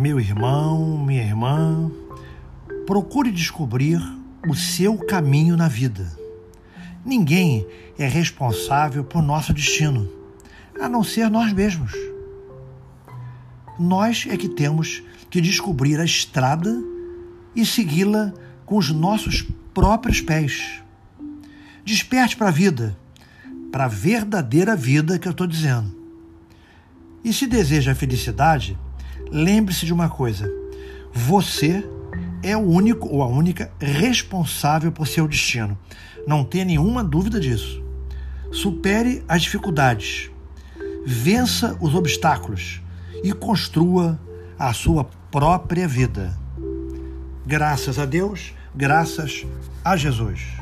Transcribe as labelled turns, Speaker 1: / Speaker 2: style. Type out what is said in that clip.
Speaker 1: Caro irmão, minha irmã, procure descobrir o seu caminho na vida. Ninguém é responsável por nosso destino, a não ser nós mesmos. Nós é que temos que descobrir a estrada e segui-la com os nossos próprios pés. Desperte para a vida, para a verdadeira vida que eu estou dizendo. E se deseja felicidade, lembre-se de uma coisa: você é o único ou a única responsável por seu destino. Não tenha nenhuma dúvida disso. Supere as dificuldades, vença os obstáculos e construa a sua própria vida. Graças a Deus, graças a Jesus.